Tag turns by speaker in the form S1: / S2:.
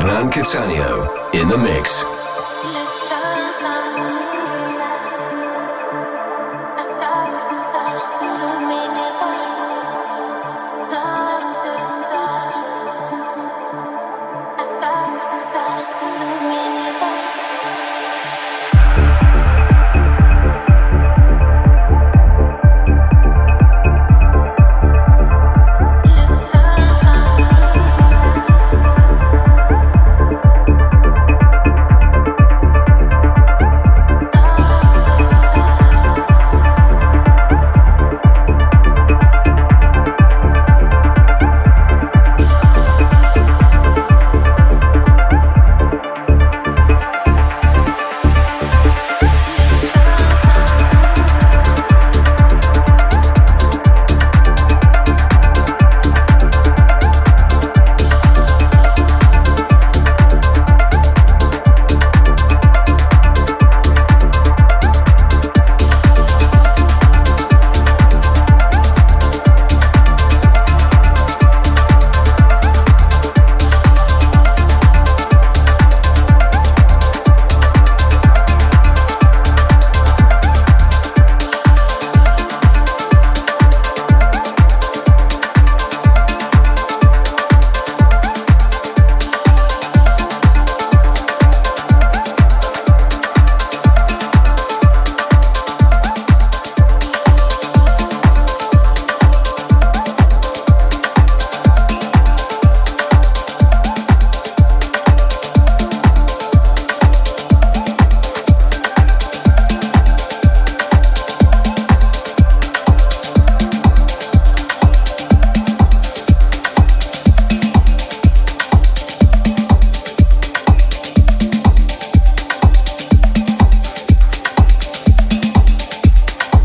S1: Hernan Catania in the mix.